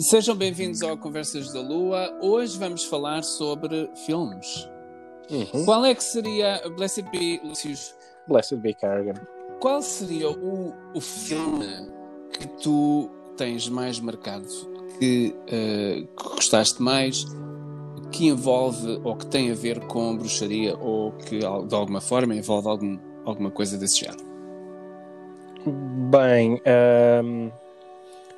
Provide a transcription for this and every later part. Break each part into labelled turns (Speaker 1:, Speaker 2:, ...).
Speaker 1: Sejam bem-vindos ao Conversas da Lua. Hoje vamos falar sobre filmes.
Speaker 2: Uhum.
Speaker 1: Qual é que seria, Blessed be, Lucius,
Speaker 2: Blessed be Carrigan.
Speaker 1: qual seria o, o filme que tu tens mais marcado, que, eh, que gostaste mais, que envolve ou que tem a ver com bruxaria ou que de alguma forma envolve algum, alguma coisa desse género?
Speaker 2: Bem, ahm,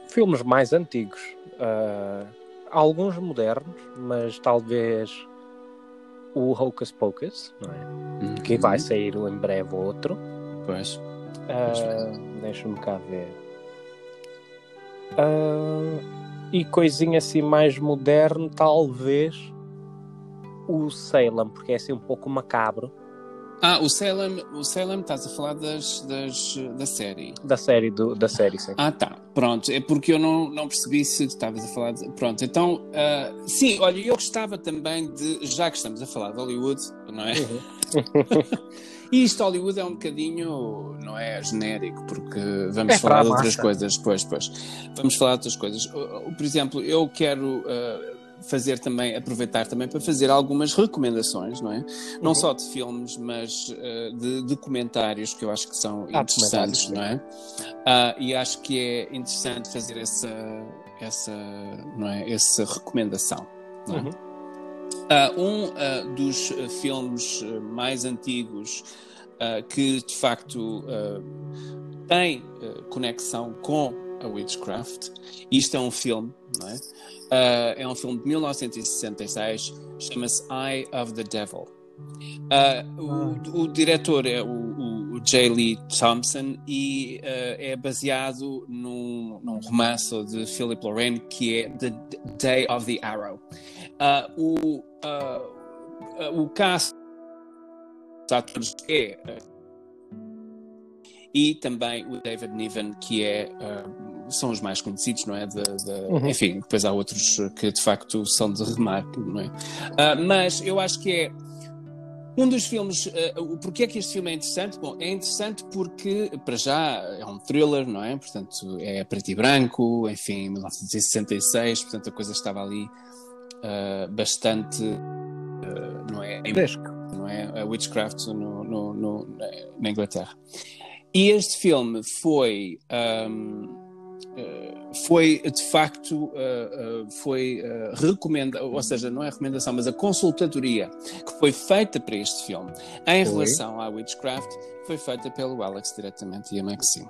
Speaker 2: filmes mais antigos. Ah, alguns modernos, mas talvez o Hocus Pocus, não é? que vai sair em breve outro.
Speaker 1: Pois.
Speaker 2: Ah, Deixa-me cá ver. Ah, e coisinha assim mais moderno, talvez o Salem, porque é assim um pouco macabro
Speaker 1: Ah, o Salem, o Salem estás a falar das, das, da série.
Speaker 2: da série, do, da série sim.
Speaker 1: Ah, tá. Pronto. É porque eu não, não percebi se estavas a falar de... Pronto, então... ah, sim, olha, eu gostava também de... Já que estamos a falar de Hollywood, não é? E isto Hollywood é um bocadinho, não é genérico, porque vamos
Speaker 2: É
Speaker 1: falar de outras coisas, pois, pois. Vamos falar de outras coisas. Uh, uh, Por exemplo, eu quero uh, fazer também, aproveitar também para fazer algumas recomendações, não é? Não
Speaker 2: Uhum.
Speaker 1: só de filmes, mas uh, de documentários que eu acho que são
Speaker 2: Ah,
Speaker 1: interessantes, não é? Ah, e acho que é interessante fazer essa, essa, não é? Essa recomendação. Não é?
Speaker 2: Uhum.
Speaker 1: Ah, um ah, dos filmes mais antigos que de facto tem conexão com a Witchcraft, isto é um filme, não é? Ah, é um filme de 1966, chama-se Eye of the Devil. Ah, o, o diretor é o, o- o J. Lee Thompson e ah, é baseado num, num romance de Philip Lorraine que é The Day of the Arrow. Ah, o, ah, ah, o cast dos atores é ah, e também o David Niven, que é ah, são os mais conhecidos, não é? De, de-
Speaker 2: Uhum.
Speaker 1: Enfim, depois há outros que de facto são de remarque, não é? Ah, mas eu acho que é um dos filmes. o porquê é que este filme é interessante? Bom, é interessante porque, para já, é um thriller, não é? Portanto, é preto e branco, enfim, 1966, portanto a coisa estava ali ah, bastante. ah, não é?
Speaker 2: Fresco.
Speaker 1: não é? A Witchcraft no, no- no- na Inglaterra. E este filme foi. eh, foi de facto eh, eh, foi eh, recomenda ou seja não é recomendação mas a consultadoria que foi feita para este filme em
Speaker 2: Foi.
Speaker 1: relação à Witchcraft foi feita pelo Alex diretamente e a Maxine.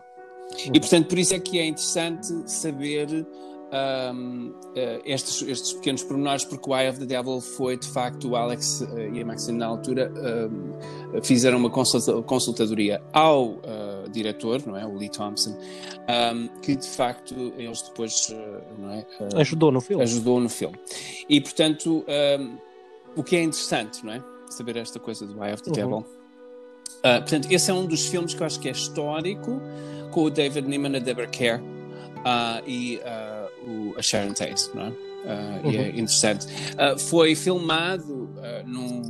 Speaker 1: E portanto por isso é que é interessante saber ahm, eh, estes, estes pequenos pormenores, porque o Eye of the Devil foi de facto o Alex eh, e a Maxine na altura ahm, fizeram uma consulta- consultadoria ao ah, diretor, não é? O Lee Thompson, ahm, que de facto eles depois não é?
Speaker 2: Ajudou no filme.
Speaker 1: ajudou no filme. E portanto, o que é interessante, não é? Saber esta coisa do Eye of the
Speaker 2: Uhum.
Speaker 1: Devil. Ah, portanto, esse é um dos filmes que eu acho que é histórico, com o David Niman, a Deborah Kerr ah, e ah, o, a Sharon Tate, não é? Ah, E é interessante. Ah, foi filmado ah, num,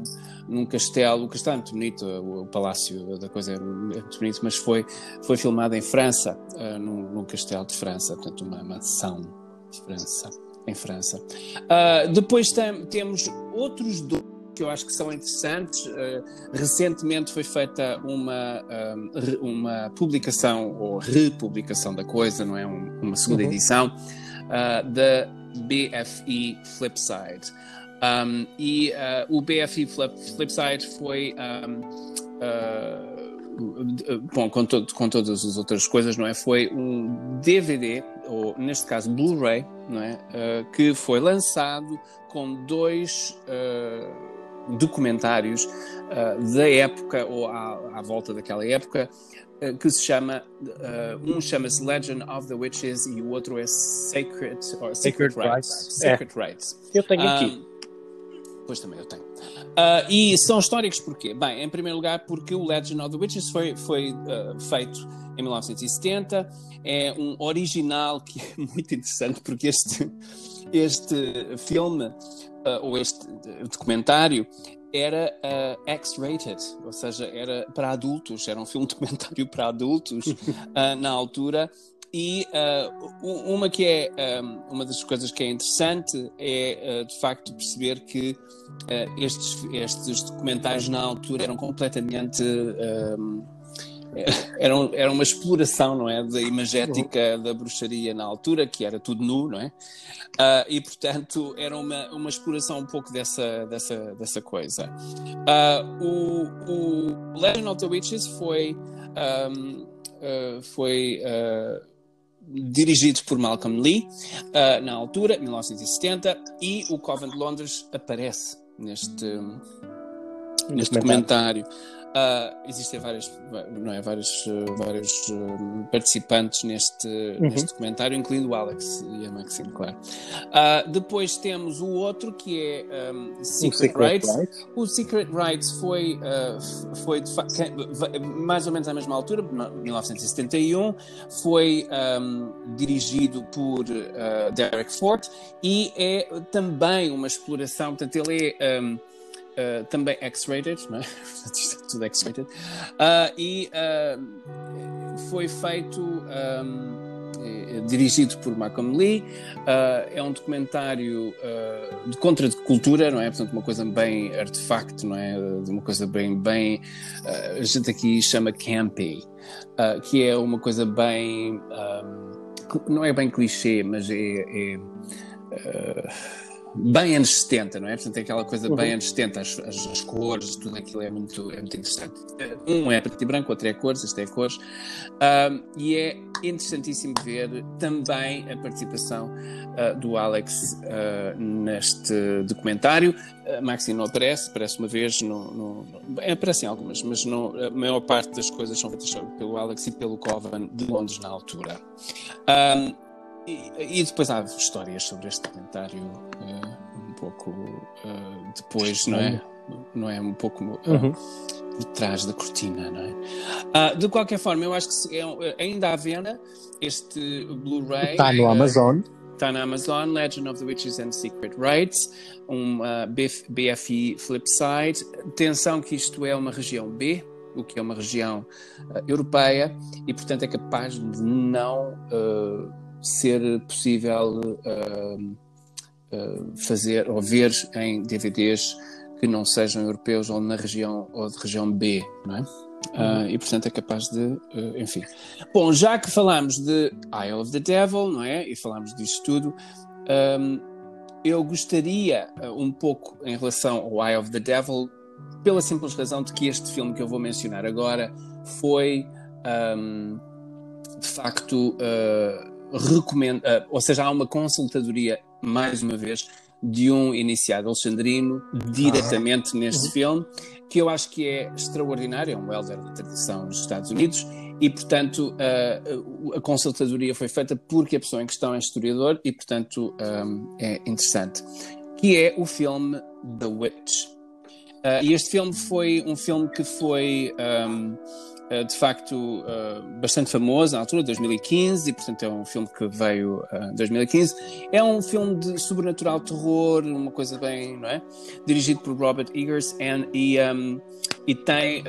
Speaker 1: num castelo, o castelo é muito bonito, o, o palácio da coisa é muito bonito, mas foi, foi filmado em França, ah, num, num castelo de França, portanto, uma mansão de França, em França. Ah, depois tem- temos outros dois que eu acho que são interessantes. Ah, recentemente foi feita uma, uma publicação ou republicação da coisa, não é? Um- uma segunda
Speaker 2: Uhum.
Speaker 1: edição ah, da BFE Flipside. Um, e ah, o Flip, Flipside foi. um, ah, bom, com, todo- com todas as outras coisas, não é? Foi um DVD, ou neste caso Blu-ray, é? Ah, que foi lançado com dois ah, documentários ah, da época, ou à, à volta daquela época, que se chama, ah, um chama-se Legend of the Witches e o outro é Sacred, or Secret,
Speaker 2: Sacred
Speaker 1: Rites.
Speaker 2: Rites.
Speaker 1: Sacred Rites.
Speaker 2: Eu tenho
Speaker 1: Ah,
Speaker 2: aqui.
Speaker 1: Pois também eu tenho. Ah, e são históricos porquê? Bem, em primeiro lugar, porque o Legend of the Witches foi, foi ah, feito em 1970. É um original que é muito interessante, porque este, este filme, ah, ou este documentário, era ah, X-rated, ou seja, era para adultos, era um filme documentário para adultos ah, na altura. e uh, uma que é um, uma das coisas que é interessante é uh, de facto perceber que uh, estes, estes documentários na altura eram completamente um, era, era uma exploração, não é, da imagética da bruxaria na altura, que era tudo nu, não é? Uh, e portanto era uma, uma exploração um pouco dessa, dessa, dessa coisa. Uh, o, o Legend of the Witches foi, um, uh, foi dirigido por Malcolm Lee na altura, 1970, e o Coven de Londres aparece neste, neste documentário. Uh, existem várias, não é, vários, vários uh, participantes neste, uhum. neste documentário, incluindo o Alex e a Maxine, claro. Uh, depois temos o outro que é um, Secret, Secret Rights. Rights. O Secret Rights foi, foi mais ou menos à mesma altura, 1971, foi um, dirigido por Derek Ford e é também uma exploração, portanto, ele é. Um, Uh, também X-rated, não é? tudo X-rated. Uh, e uh, foi feito, um, dirigido por Malcolm Lee. é um documentário de contra-cultura, não é? Portanto, uma coisa bem artefacto, não é? De uma coisa bem, bem a gente aqui chama campy, que é uma coisa bem, um, não é bem clichê, mas é, é bem anos 70, não é? Portanto, é aquela coisa uhum. bem anos 70, as, as, as, cores, tudo aquilo é muito, é muito interessante. Um é preto e branco, outro é cores, este é cores. Um, e é interessantíssimo ver também a participação uh, do Alex uh, neste documentário. Uh, Maxine não aparece, aparece uma vez, no, no, no, aparecem algumas, mas a maior parte das coisas são feitas pelo Alex e pelo Coven de Londres na altura. Um, e, e, depois há histórias sobre este documentário uh, um pouco uh, depois, não é? Não é um pouco uh, uhum. por trás da cortina, não é? Ah, de qualquer forma, eu acho que é, ainda à venda este Blu-ray.
Speaker 2: Está no Amazon.
Speaker 1: Está na Amazon, Legend of the Witches and Secret Rites, um BFI Flipside. Atenção que isto é uma região B, o que é uma região europeia, e portanto é capaz de não ser possível uh, uh, fazer ou ver em DVDs que não sejam europeus ou na região ou de região B, não é? Uh, e portanto é capaz de, uh, enfim. Bom, já que falamos de Eye of the Devil, não é? E falamos disto tudo, um, eu gostaria uh, um pouco em relação ao Eye of the Devil, pela simples razão de que este filme que eu vou mencionar agora foi um, de facto recomenda, uh, ou seja, há uma consultadoria, mais uma vez, de um iniciado alexandrino diretamente ah. neste uhum. filme, que eu acho que é extraordinário, é um elder da tradição nos Estados Unidos, e portanto uh, a consultadoria foi feita porque a pessoa em questão é historiador e portanto um, é interessante, que é o filme The Witch. Uh, e este filme foi um filme que foi um, de facto eh, bastante famoso na altura, 2015, e portanto é um filme que veio eh, em 2015. É um filme de sobrenatural terror, uma coisa bem, não é? Dirigido por Robert Eggers and, e, um, e tem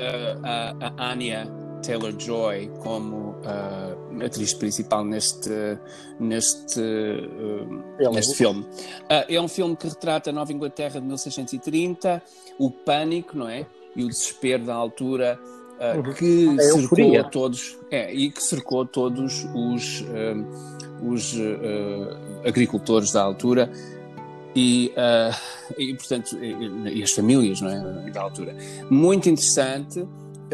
Speaker 1: a, a Anya Taylor-Joy como uh, atriz principal neste, neste, uh, neste filme. Uh, é um filme que retrata a Nova Inglaterra de 1630, o pânico, não é? E o desespero da altura uh, uhum. que é cercou todos é, e que cercou todos os, uh, os uh, agricultores da altura e, e portanto e, e, as famílias não é, da altura. Muito interessante.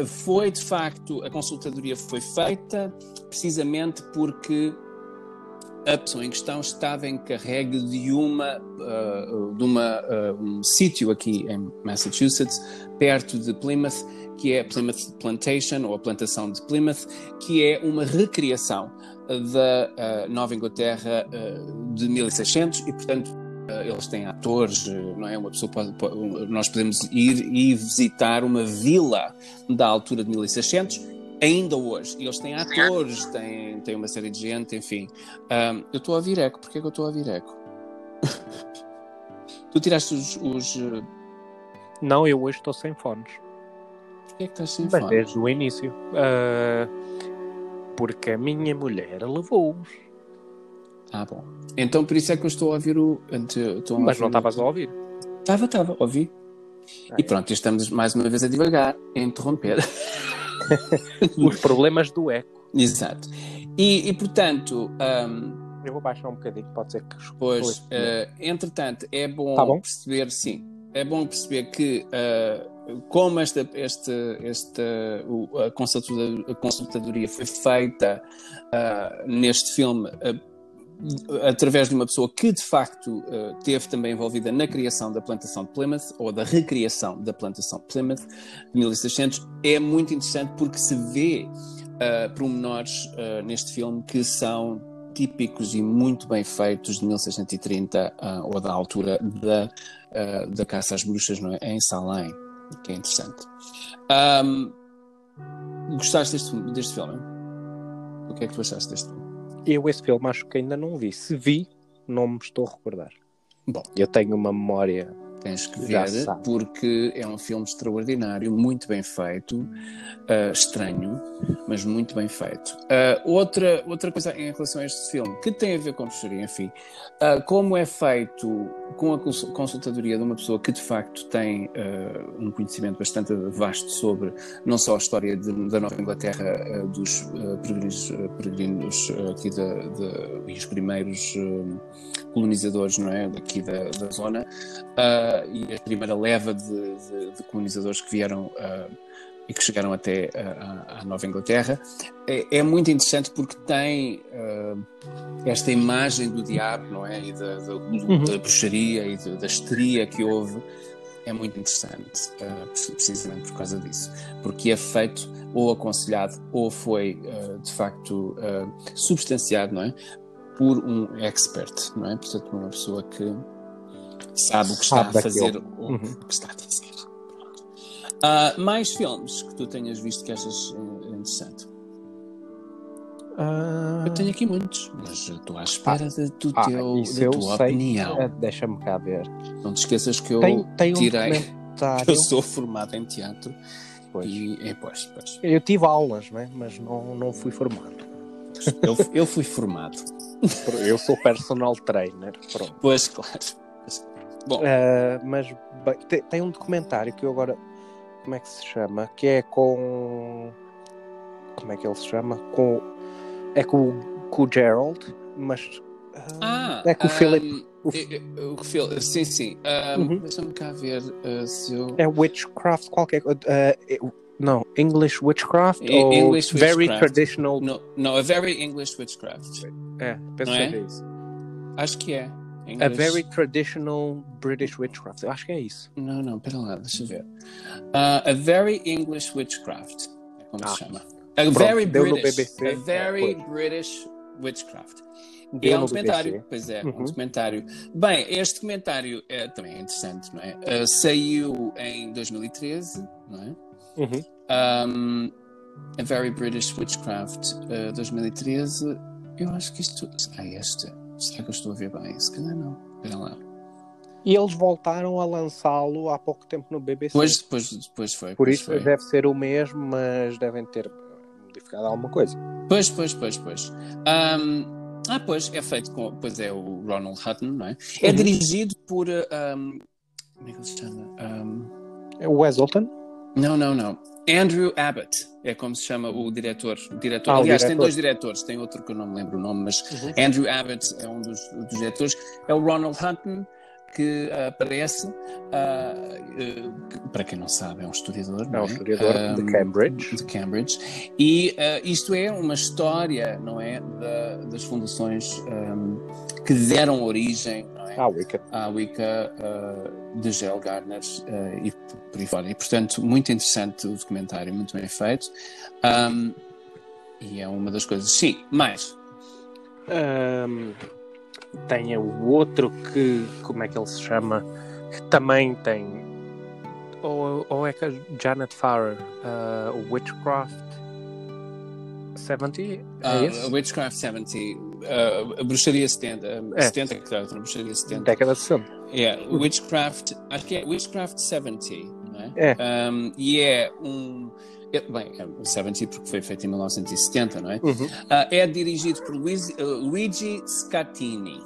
Speaker 1: Foi de facto a consultadoria foi feita precisamente porque a pessoa em questão estava encarregue de uma uh, de uma uh, um sítio aqui em Massachusetts perto de Plymouth que é Plymouth Plantation, ou a plantação de Plymouth, que é uma recriação da uh, Nova Inglaterra uh, de 1600 e, portanto, uh, eles têm atores, não é? Uma pessoa pode, pode, nós podemos ir e visitar uma vila da altura de 1600 ainda hoje. E eles têm atores, têm, têm uma série de gente, enfim. Um, eu estou a ouvir eco. Porquê que eu estou a ouvir eco? tu tiraste os, os...
Speaker 2: Não, eu hoje estou sem fones
Speaker 1: que é que estás sem
Speaker 2: Bem, Desde o início. Uh, Porque a minha mulher levou-os.
Speaker 1: Ah, bom. Então por isso é que eu estou a ouvir o. Estou a
Speaker 2: Mas não
Speaker 1: ouvir o-
Speaker 2: estavas a ouvir.
Speaker 1: Estava, estava, ouvi.
Speaker 2: Ah,
Speaker 1: E
Speaker 2: é.
Speaker 1: pronto, estamos mais uma vez a divagar, a interromper.
Speaker 2: Os problemas do eco.
Speaker 1: Exato. E, e, portanto, ahm,
Speaker 2: Eu vou baixar um bocadinho, pode ser que.
Speaker 1: pois,
Speaker 2: Pois.
Speaker 1: eh, entretanto, é bom,
Speaker 2: Tá bom.
Speaker 1: perceber, sim, é bom perceber que eh, como esta, esta, esta a, consultadoria, foi feita ah, neste filme ah, através de uma pessoa que de facto ah, teve também envolvida na criação da plantação de Plymouth ou da recriação da plantação de Plymouth de 1600 é muito interessante porque se vê uh, pormenores uh, neste filme que são típicos e muito bem feitos de 1630 uh, ou da altura da, uh, da caça às bruxas não é? em Salem, que é interessante. Um, gostaste deste, deste filme? O que é que tu achaste deste filme?
Speaker 2: Eu esse filme acho que ainda não vi. Se vi, não me estou a recordar.
Speaker 1: Bom.
Speaker 2: Eu tenho uma memória.
Speaker 1: Tens que ver, porque é um filme extraordinário, muito bem feito, uh, estranho, mas muito bem feito. Uh, outra, outra coisa em relação a este filme, que tem a ver com bruxaria, enfim, uh, como é feito com a cons- consultadoria de uma pessoa que de facto tem uh, um conhecimento bastante vasto sobre não só a história de- da Nova Inglaterra, uh, dos uh, peregrinos, peregrinos aqui da- e os primeiros colonizadores, não é, daqui da, da zona, e a primeira leva de, de- de colonizadores que vieram uh, e que chegaram até à, Nova Inglaterra. É, é muito interessante porque tem uh, esta imagem do diabo, não é? E da, da,
Speaker 2: Uhum.
Speaker 1: da bruxaria e da, da histeria que houve. É muito interessante, uh, precisamente por causa disso. Porque é feito ou aconselhado ou foi, uh, de facto, substanciado, não é? Por um expert, não é? Portanto, uma pessoa que sabe o que está
Speaker 2: Sabe
Speaker 1: a fazer
Speaker 2: daquilo.
Speaker 1: ou
Speaker 2: Uhum.
Speaker 1: o que está a dizer. Ah, mais filmes que tu tenhas visto que achas eh, interessante?
Speaker 2: Ah,
Speaker 1: Eu tenho aqui muitos, mas estou à espera de, do
Speaker 2: ah,
Speaker 1: teu, da
Speaker 2: eu
Speaker 1: tua
Speaker 2: sei.
Speaker 1: opinião.
Speaker 2: Ah, Deixa-me cá ver.
Speaker 1: Não te esqueças que eu
Speaker 2: Tem, tem um
Speaker 1: tirei.
Speaker 2: documentário.
Speaker 1: Eu sou formado em teatro
Speaker 2: Pois.
Speaker 1: e, é, pois, pois.
Speaker 2: Eu tive aulas, né? mas não, não fui formado.
Speaker 1: Eu, eu fui formado.
Speaker 2: Eu sou personal trainer. Pronto.
Speaker 1: Pois, claro. Bom,
Speaker 2: Ah, mas bem, te- tem um documentário que eu agora. Como é que se chama? Que é com. Como é que ele se chama? Com. É com, o- com o Gerald, mas. ah, é com o Philip- o-
Speaker 1: Phil- sim, sim. Ahm,
Speaker 2: Uhum.
Speaker 1: Deixa-me cá ver eh, se eu.
Speaker 2: é Witchcraft qualquer coisa. ah, é- não, English Witchcraft
Speaker 1: E-
Speaker 2: ou
Speaker 1: English
Speaker 2: Very
Speaker 1: Witchcraft.
Speaker 2: Traditional.
Speaker 1: No, no, A Very English Witchcraft.
Speaker 2: É, penso
Speaker 1: Não é?
Speaker 2: isso.
Speaker 1: Acho que é.
Speaker 2: A
Speaker 1: English-
Speaker 2: Very Traditional British Witchcraft. Eu acho que é isso.
Speaker 1: Não, não, pera lá, deixa eu ver. Uh, a Very English Witchcraft, é como
Speaker 2: Ah.
Speaker 1: se chama. A Very
Speaker 2: deu no
Speaker 1: British.
Speaker 2: BBC.
Speaker 1: A Very
Speaker 2: É, pois.
Speaker 1: British Witchcraft.
Speaker 2: Deu
Speaker 1: é um documentário,
Speaker 2: BBC.
Speaker 1: pois é,
Speaker 2: Uhum.
Speaker 1: um documentário. Bem, este documentário é, também é interessante, não é? Uh, saiu em 2013, não é?
Speaker 2: Uhum.
Speaker 1: Um, a Very British Witchcraft, uh, 2013. Eu acho que isto. Ah, este. Será que eu estou a ver bem? Se calhar não. Espera lá.
Speaker 2: E eles voltaram a lançá-lo há pouco tempo no BBC.
Speaker 1: Depois, depois, depois foi.
Speaker 2: Por isso
Speaker 1: foi.
Speaker 2: deve ser o mesmo, mas devem ter modificado alguma coisa.
Speaker 1: Pois, pois, pois, pois. Ahm, ah, pois, é feito com. Pois é, o Ronald Hutton, não é? É
Speaker 2: Uhum.
Speaker 1: dirigido por. uh, ahm, como é que ele se chama? Ahm,
Speaker 2: É o Weselton?
Speaker 1: não, não, não. Andrew Abbott é como se chama o diretor. O diretor.
Speaker 2: Ah, o
Speaker 1: Aliás, tem
Speaker 2: diretor.
Speaker 1: dois diretores, tem outro que eu não me lembro o nome, mas
Speaker 2: Uhum.
Speaker 1: Andrew Abbott é um dos, dos diretores. É o Ronald Hutton que aparece. que, para quem não sabe, é um historiador.
Speaker 2: É um historiador de Cambridge.
Speaker 1: de Cambridge. E eh, isto é uma história, não é? Da- das fundações ehm, que deram origem é?
Speaker 2: Ah, Wicca.
Speaker 1: à Wicca eh, de Gel Gardner e por aí fora. E, portanto, muito interessante o documentário, muito bem feito. Ahm, e é uma das coisas. Sim, mais.
Speaker 2: Ahm, tem o outro que, como é que ele se chama? Que também tem. Ou, ou é que a Janet Farrer, o Witchcraft 70? É
Speaker 1: Ah,
Speaker 2: esse?
Speaker 1: a Witchcraft 70, ah, a Bruxaria 70, ah,
Speaker 2: É.
Speaker 1: 70 que trata, a Bruxaria 70.
Speaker 2: Década de 60.
Speaker 1: É, Witchcraft, acho que é Witchcraft 70, não é?
Speaker 2: É.
Speaker 1: Um, e é um. É, bem, é 70 porque foi feito em 1970, não é?
Speaker 2: Uhum.
Speaker 1: Uh, é dirigido por Luis, uh, Luigi Scattini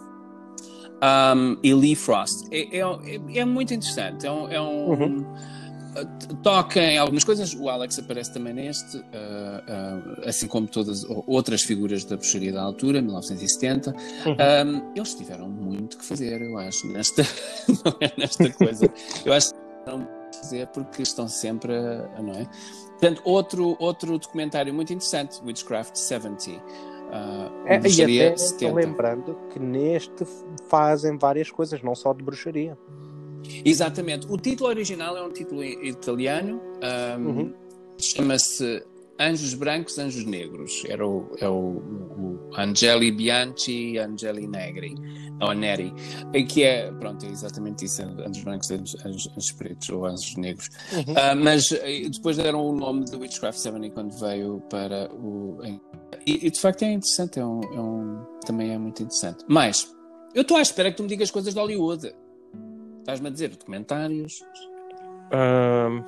Speaker 1: um, e Lee Frost. É, é, é, é muito interessante. É um. É um
Speaker 2: Uhum.
Speaker 1: Toca em algumas coisas, o Alex aparece também neste, uh, assim como todas o- outras figuras da bruxaria da altura, 1970.
Speaker 2: Uhum.
Speaker 1: Um, eles tiveram muito que fazer, eu acho, nesta, é nesta coisa. Eu acho que tiveram muito que fazer porque estão sempre, a, não é? Portanto, outro, outro documentário muito interessante, Witchcraft 70. Uh,
Speaker 2: É, e até
Speaker 1: 70.
Speaker 2: lembrando que neste fazem várias coisas, não só de bruxaria.
Speaker 1: Exatamente. O título original é um título italiano. um,
Speaker 2: Uhum.
Speaker 1: Chama-se Anjos Brancos, Anjos Negros. Era o, é o, o Angeli Bianchi, Angeli Negri, ou Neri, e que é, pronto, é exatamente isso: Anjos Brancos, Anjos, anjos, anjos Pretos ou Anjos Negros.
Speaker 2: Uhum.
Speaker 1: Ah, mas eh, depois deram o nome de Witchcraft 70 quando veio para o. E, e, de facto é interessante, é um, é um- também é muito interessante. Mas eu estou à espera que tu me digas coisas de Hollywood. Estás-me a dizer documentários.
Speaker 2: Hum,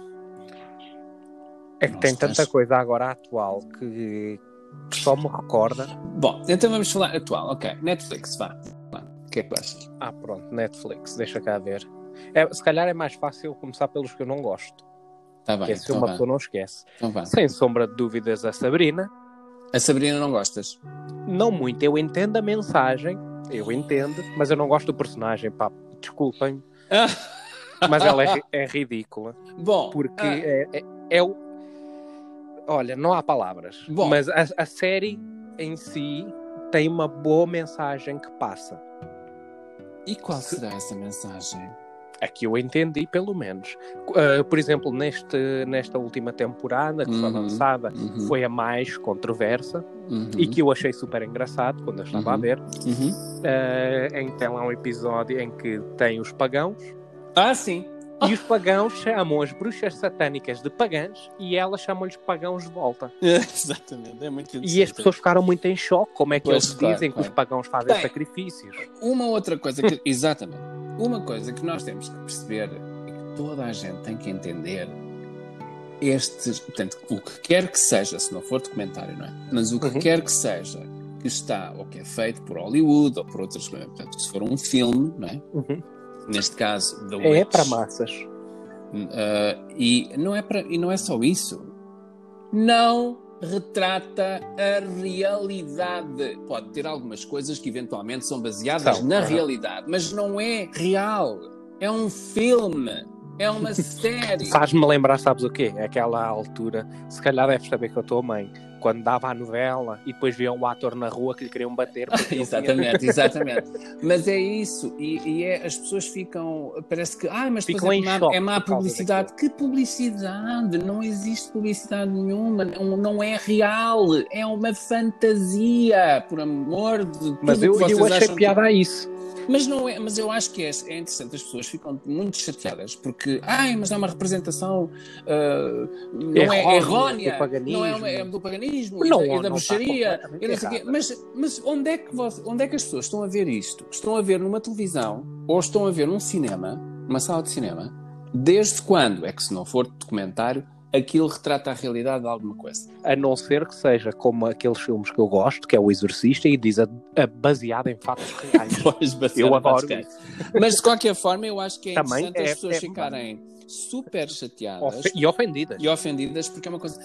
Speaker 2: é que tem tanta coisa agora atual que só me recorda.
Speaker 1: Bom, então vamos falar atual. Ok, Netflix, vá. O que é que achas?
Speaker 2: Ah, pronto, Netflix, deixa cá ver. É, se calhar é mais fácil começar pelos que eu não gosto.
Speaker 1: Está bem,
Speaker 2: esse
Speaker 1: então
Speaker 2: uma pessoa não esquece.
Speaker 1: então.
Speaker 2: Sem sombra de dúvidas, a Sabrina.
Speaker 1: A Sabrina não gostas?
Speaker 2: Não muito, eu entendo a mensagem, eu entendo, mas eu não gosto do personagem, pá, desculpem, mas ela é, é ridícula.
Speaker 1: Bom,
Speaker 2: Porque
Speaker 1: ah,
Speaker 2: é, é, é o. Olha, não há palavras.
Speaker 1: Bom.
Speaker 2: Mas a, a série em si tem uma boa mensagem que passa.
Speaker 1: e qual será essa mensagem?
Speaker 2: Aqui eu entendi, pelo menos. Uh, por exemplo, neste, nesta última temporada que foi
Speaker 1: Uhum,
Speaker 2: lançada,
Speaker 1: uhum,
Speaker 2: foi a mais controversa
Speaker 1: uhum,
Speaker 2: e que eu achei super engraçado quando eu estava a
Speaker 1: Uhum.
Speaker 2: ver. Uh, então há um episódio em que tem os pagãos
Speaker 1: Ah, sim.
Speaker 2: E os pagãos chamam as bruxas satânicas de pagãs e elas chamam-lhes pagãos de volta.
Speaker 1: Exatamente, é muito
Speaker 2: E as pessoas ficaram muito em choque. Como é que
Speaker 1: Pois,
Speaker 2: eles
Speaker 1: claro,
Speaker 2: dizem que
Speaker 1: claro.
Speaker 2: os pagãos fazem
Speaker 1: Bem,
Speaker 2: sacrifícios?
Speaker 1: Uma outra coisa que. Exatamente. Uma coisa que nós temos que perceber e que toda a gente tem que entender. Estes, portanto, o que quer que seja, se não for documentário, não é? Mas o que
Speaker 2: Uhum.
Speaker 1: quer que seja que está ou que é feito por Hollywood ou por outras portanto, se for um filme, não é?
Speaker 2: Uhum.
Speaker 1: Neste caso, The
Speaker 2: É
Speaker 1: Witch,
Speaker 2: para massas.
Speaker 1: Uh, e não é para e não é só isso. Não retrata a realidade. Pode ter algumas coisas que eventualmente são baseadas
Speaker 2: São,
Speaker 1: na
Speaker 2: aham.
Speaker 1: realidade, mas não é real. É um filme. É uma série.
Speaker 2: Faz-me lembrar, sabes o quê? Aquela altura, se calhar deves saber que eu estou mãe, quando dava a novela e depois viam o ator na rua que lhe queriam bater. porque ele tinha-
Speaker 1: exatamente, exatamente. Mas é isso. E, e é, as pessoas ficam. Parece que. Ah, mas
Speaker 2: Ficam
Speaker 1: é,
Speaker 2: em
Speaker 1: má,
Speaker 2: choque
Speaker 1: é má publicidade. Que publicidade? Não existe publicidade nenhuma. Não, não é real. É uma fantasia. Por amor de
Speaker 2: Mas
Speaker 1: tudo
Speaker 2: eu,
Speaker 1: que vocês
Speaker 2: eu achei
Speaker 1: acham que-
Speaker 2: piada a isso.
Speaker 1: Mas, não é, mas eu acho que é, é interessante, as pessoas ficam muito chateadas porque, ai, mas é uma representação ah, não é,
Speaker 2: Errónea
Speaker 1: errónea,
Speaker 2: do paganismo.
Speaker 1: não é, uma- é do paganismo
Speaker 2: Não,
Speaker 1: e da, e da bruxaria. Mas, mas onde, é que você- onde é que as pessoas estão a ver isto? Estão a ver numa televisão ou estão a ver num cinema, numa sala de cinema? Desde quando é que, se não for documentário, aquilo retrata a realidade de alguma coisa?
Speaker 2: A não ser que seja como aqueles filmes que eu gosto, que é O Exorcista, e diz a, a baseado em fatos reais.
Speaker 1: Pois,
Speaker 2: Eu adoro
Speaker 1: reais. Mas de qualquer forma, eu acho que é
Speaker 2: Também
Speaker 1: interessante as
Speaker 2: é-
Speaker 1: pessoas
Speaker 2: é-
Speaker 1: ficarem super chateadas
Speaker 2: Ofe- e ofendidas.
Speaker 1: e ofendidas porque é uma coisa.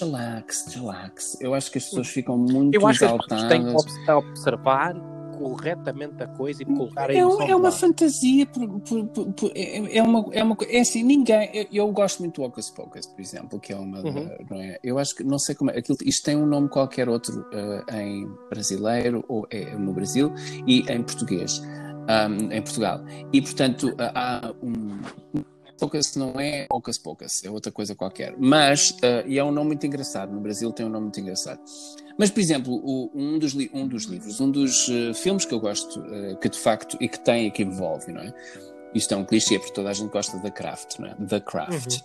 Speaker 1: Relax, relax. Eu acho que as pessoas ficam muito
Speaker 2: Eu acho que as pessoas têm que
Speaker 1: exaltadas.
Speaker 2: obs- observar corretamente a coisa e colocar a
Speaker 1: É, é uma fantasia, por- por- por- é, é uma, é uma é assim, ninguém, eu, eu gosto muito do Hocus Pocus, por exemplo, que é uma,
Speaker 2: Uhum.
Speaker 1: não é? eu acho que, não sei como é, aquilo, isto tem um nome qualquer outro eh, em brasileiro, ou é no Brasil, e em português, ahm, em Portugal, e portanto há um, Pocus não é Hocus Pocus, é outra coisa qualquer. Mas, eh, e é um nome muito engraçado, no Brasil tem um nome muito engraçado. Mas, por exemplo, o- um, dos, um dos livros, um dos eh, filmes que eu gosto, eh, que de facto, e que tem e que envolve, não é? Isto é um clichê, porque toda a gente gosta da Craft, não é? The Craft.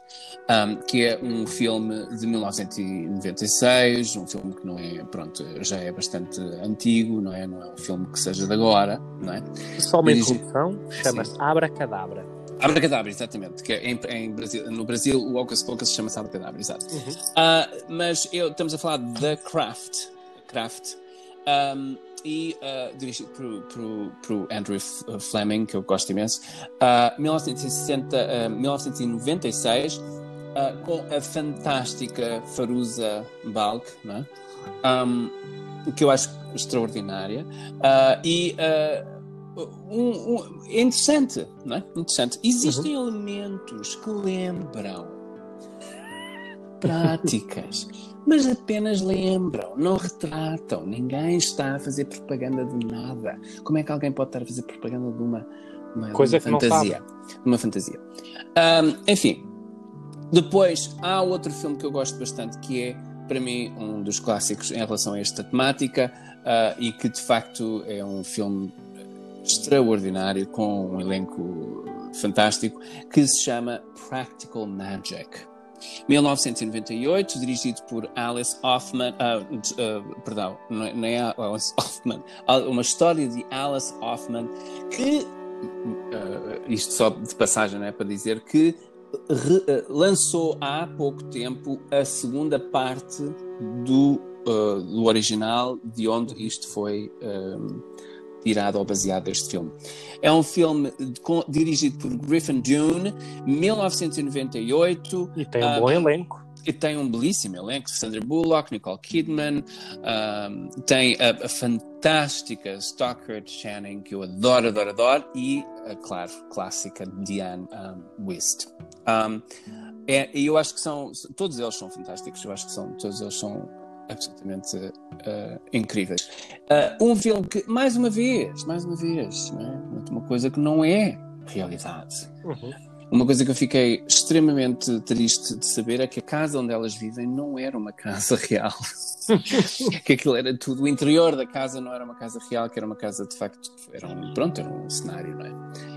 Speaker 1: Um, que é um filme de 1996, um filme que não é, pronto, já é bastante antigo, não é? Não é um filme que seja de agora, não é?
Speaker 2: Só uma introdução, chama-se Abra Cadabra.
Speaker 1: Abracadabra, exatamente. Que é em, em Brasil, no Brasil, o Hocus Pocus chama-se Abracadabra, exato. Uhum. Uh, mas eu, estamos a falar de The Craft. Craft. Um, e uh, dirigido por, Andrew Fleming, que eu gosto imenso. Uh, 1960, 1996, com a fantástica Faruza Balk, é? um, que eu acho extraordinária. e um, um, é interessante, não é? Interessante. Existem uhum. elementos que lembram práticas, mas apenas lembram, não retratam. Ninguém está a fazer propaganda de nada. Como é que alguém pode estar a fazer propaganda de uma, uma,
Speaker 2: Coisa
Speaker 1: uma fantasia? Uma fantasia. Um, enfim, depois há outro filme que eu gosto bastante que é, para mim, um dos clássicos em relação a esta temática uh, e que de facto é um filme extraordinário com um elenco fantástico que se chama Practical Magic. 1998, dirigido por Alice Hoffman, uh, uh, perdão, não é, é Alice Hoffman, uma história de Alice Hoffman que, uh, isto só de passagem, não é para dizer que re, lançou há pouco tempo a segunda parte do, do original, de onde isto foi tirado ou baseado deste filme. É um filme com, dirigido por Griffin Dune, 1998.
Speaker 2: E tem um uh, bom elenco.
Speaker 1: E tem um belíssimo elenco, Sandra Bullock, Nicole Kidman, um, tem a, a, fantástica Stockard Channing, que eu adoro, adoro, adoro, e, a, claro, clássica Diane um, Wist. Um, é, e eu acho que são, todos eles são fantásticos, eu acho que são, todos eles são absolutamente uh, incríveis. Uh, um filme que, mais uma vez, mais uma vez, é? uma coisa que não é realidade. Uhum. Uma coisa que eu fiquei extremamente triste de saber é que a casa onde elas vivem não era uma casa real. que aquilo era tudo. O interior da casa não era uma casa real, que era uma casa de facto. Era um, pronto, era um cenário, não é?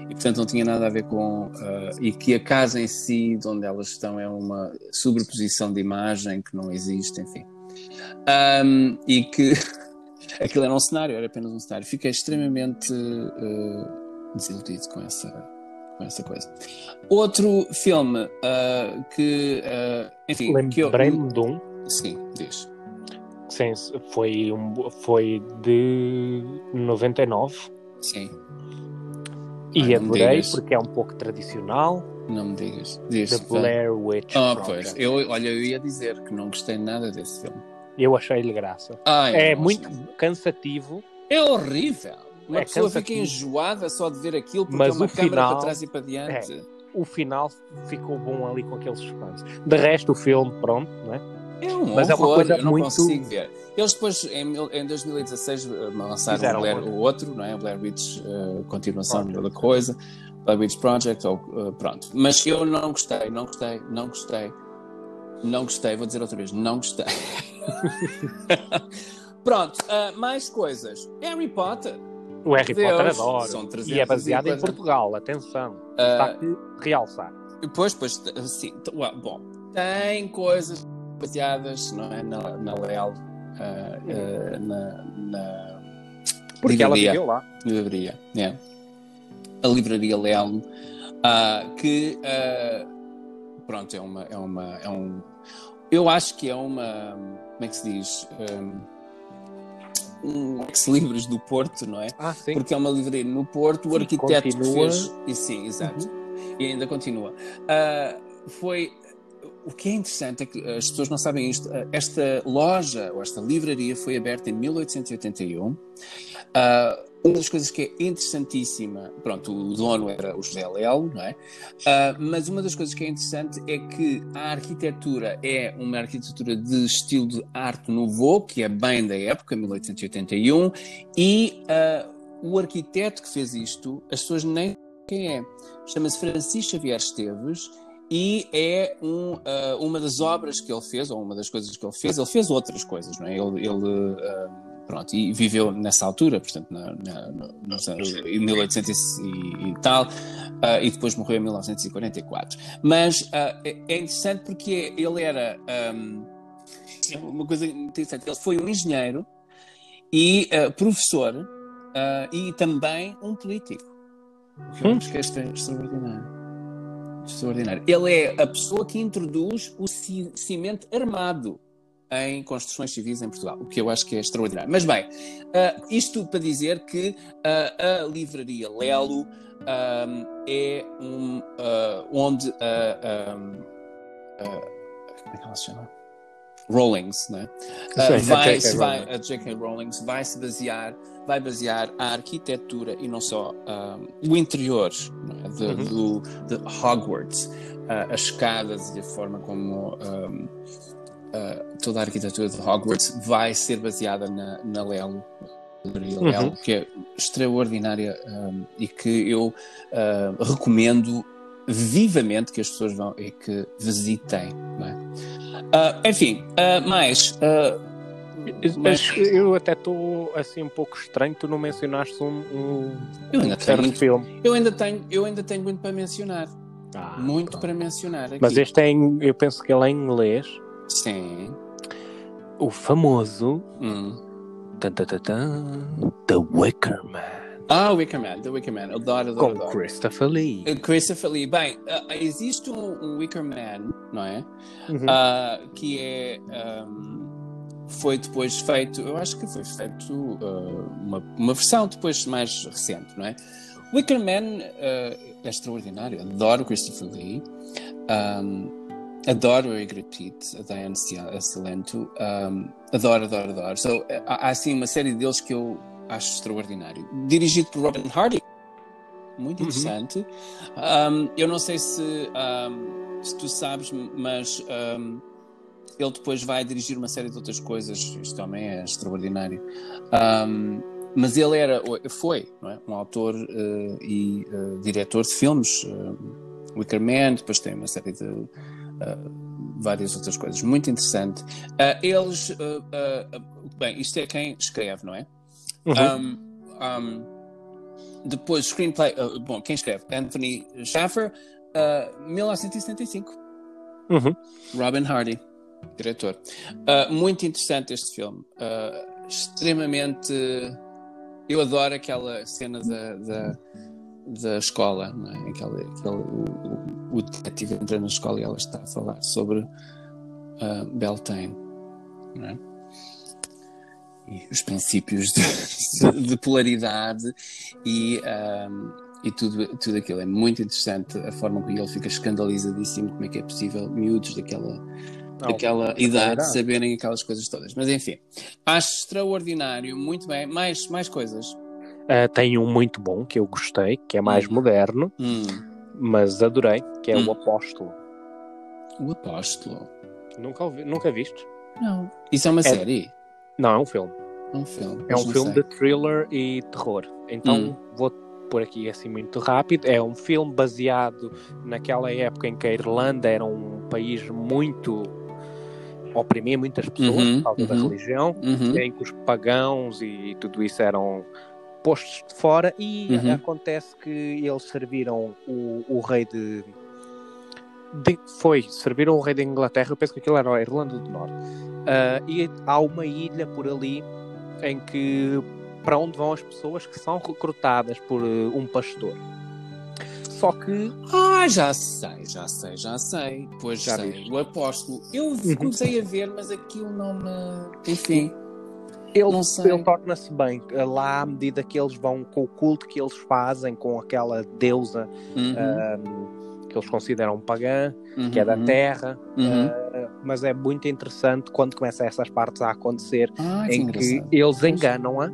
Speaker 1: E portanto não tinha nada a ver com. Uh, e que a casa em si, de onde elas estão, é uma sobreposição de imagem que não existe, enfim. Um, e que aquilo era um cenário, era apenas um cenário. Fiquei extremamente uh, desiludido com essa, com essa coisa. Outro filme uh, que, uh, enfim,
Speaker 2: lembrei-me de um.
Speaker 1: Sim, diz.
Speaker 2: Sim, foi, um, foi de 99.
Speaker 1: Sim.
Speaker 2: E Ai, adorei porque é um pouco tradicional.
Speaker 1: Não me digas. Diz,
Speaker 2: The Blair Witch.
Speaker 1: Ah, oh, pois. Eu, olha, eu ia dizer que não gostei nada desse filme.
Speaker 2: Eu achei-lhe graça. Ai, é muito cansativo.
Speaker 1: É horrível. Uma é pessoa cansativo. fica enjoada só de ver aquilo porque Mas é uma câmera final, para trás e para diante. É,
Speaker 2: o final ficou bom ali com aquele suspense. De resto, o filme, pronto, não é?
Speaker 1: É um Mas horror, é uma coisa eu não muito... consigo ver. Eles depois, em, em 2016, eh, lançaram o, Blair, o outro, não é? O Blair Witch, uh, continuação da coisa. Blair Witch Project, ou, uh, pronto. Mas eu não gostei, não gostei, não gostei. Não gostei, vou dizer outra vez, não gostei. Pronto, uh, mais coisas. Harry Potter.
Speaker 2: O Harry Deus, Potter adoro. e é baseado em Portugal, atenção. Uh, Está aqui realçar.
Speaker 1: Pois, pois, sim. Bom, tem coisas baseadas não é, na, na Leal, uh, uh, na, na
Speaker 2: Porque livraria, ela viveu lá.
Speaker 1: Livraria, yeah. A livraria Leal, uh, que pronto, é uma, é uma, é um, eu acho que é uma, como é que se diz? Um, ex-libris do Porto, não é?
Speaker 2: Ah, sim.
Speaker 1: Porque é uma livraria no Porto, o arquiteto continua... que fez. E sim, exato. Uhum. E ainda continua. Uh, foi. O que é interessante é que as pessoas não sabem isto. Esta loja, ou esta livraria, foi aberta em 1881. Uh, uma das coisas que é interessantíssima, pronto, o dono era o José Lelo, não é? Uh, mas uma das coisas que é interessante é que a arquitetura é uma arquitetura de estilo de arte nouveau, que é bem da época, 1881, e uh, o arquiteto que fez isto, as pessoas nem quem é. Chama-se Francisco Xavier Esteves e é um, uh, uma das obras que ele fez, ou uma das coisas que ele fez, ele fez outras coisas, não é? Ele, ele Pronto, e viveu nessa altura, portanto, na, na, nos anos, em 1800 e, e tal, uh, e depois morreu em 1944. Mas uh, é interessante porque ele era um, é uma coisa interessante. Ele foi um engenheiro e uh, professor e também um político. O que eu acho que é extraordinário. Extraordinário. Ele é a pessoa que introduz o cimento armado em construções civis em Portugal, o que eu acho que é extraordinário. Mas bem, uh, isto para dizer que uh, a livraria Lelo um, é um, onde um, como é que ela se chama? Rollings, né? Sim, vai, a, vai, a J.K. Rowling vai se basear, vai basear a arquitetura e não só o interior é? de, uhum. do, de Hogwarts, as escadas e a forma como um, uh, toda a arquitetura de Hogwarts vai ser baseada na, na Lelo, uhum. que é extraordinária um, e que eu uh, recomendo vivamente que as pessoas vão e que visitem. É? Uh, enfim, uh, mais.
Speaker 2: Mas eu até estou assim um pouco estranho, tu não mencionaste um, um,
Speaker 1: eu ainda um tenho, filme. Eu ainda, tenho, eu ainda tenho muito para mencionar. Ah, muito pronto. para mencionar. Aqui.
Speaker 2: Mas este é em, eu penso que ele é em inglês.
Speaker 1: Sim.
Speaker 2: O famoso.
Speaker 1: Hum.
Speaker 2: Tan, tan, tan, The Wicker Man.
Speaker 1: Ah, Wicker Man, The Wicker Man, adoro, adoro.
Speaker 2: Com
Speaker 1: adoro.
Speaker 2: Christopher Lee.
Speaker 1: Uh, Christopher Lee. Bem, uh, existe um, um, Wicker Man, não é? Uhum. Uh, que é. Um, foi depois feito, eu acho que foi feito uh, uma, uma versão depois mais recente, não é? Wicker Man uh, é extraordinário, adoro Christopher Lee. Um, Adoro Ingrid Pitt, a Diane Salento. Um, adoro, adoro, adoro. So, há, há assim uma série deles que eu acho extraordinário. Dirigido por Robin Hardy. Muito uhum. interessante. Uhum. Um, eu não sei se, um, se tu sabes, mas ele depois vai dirigir uma série de outras coisas. Isto também é extraordinário. mas ele era, foi é? um autor uh, e uh, diretor de filmes. Uh, Wicker Man, depois tem uma série de uh, várias outras coisas. Muito interessante. Uh, eles. Uh, bem, isto é quem escreve, não é? Uhum. Um, um, depois, screenplay. bom, quem escreve? Anthony Schaffer, 1975.
Speaker 2: Uhum.
Speaker 1: Robin Hardy, diretor. muito interessante este filme. extremamente. Eu adoro aquela cena da, da escola, não é? Aquela, o, o detetive entra na escola e ela está a falar sobre uh, Beltane, não é? E os princípios de, de polaridade e, um, e tudo, tudo aquilo. É muito interessante a forma como ele fica escandalizadíssimo, como é que é possível miúdos daquela, daquela idade saberem aquelas coisas todas. Mas enfim, acho extraordinário, muito bem. Mais, mais coisas.
Speaker 2: Uh, tem um muito bom que eu gostei, que é mais hum. moderno,
Speaker 1: hum.
Speaker 2: mas adorei, que é hum. o Apóstolo.
Speaker 1: O Apóstolo?
Speaker 2: Nunca, ouvi, nunca viste?
Speaker 1: Não. Isso é uma é... série?
Speaker 2: Não, é um filme.
Speaker 1: É um filme.
Speaker 2: É um filme sei. de thriller e terror. Então hum. vou por aqui assim muito rápido. É um filme baseado naquela época em que a Irlanda era um país muito oprimia muitas pessoas uhum, por causa uhum, da religião,
Speaker 1: uhum.
Speaker 2: em que os pagãos e tudo isso eram postos de fora e uhum. acontece que eles serviram o, o rei de, de, foi, serviram o rei da Inglaterra, eu penso que aquilo era a Irlanda do Norte uh, e há uma ilha por ali em que para onde vão as pessoas que são recrutadas por uh, um pastor só que
Speaker 1: ah, já sei, já sei, já sei. Pois já sei. O apóstolo. Eu uhum. comecei a ver, mas aquilo não me. Enfim
Speaker 2: ele, ele torna-se bem lá à medida que eles vão com o culto que eles fazem com aquela deusa uhum. um, que eles consideram pagã, uhum. que é da uhum. terra,
Speaker 1: uhum.
Speaker 2: uh, mas é muito interessante quando começam essas partes a acontecer
Speaker 1: ah,
Speaker 2: em que eles enganam-a.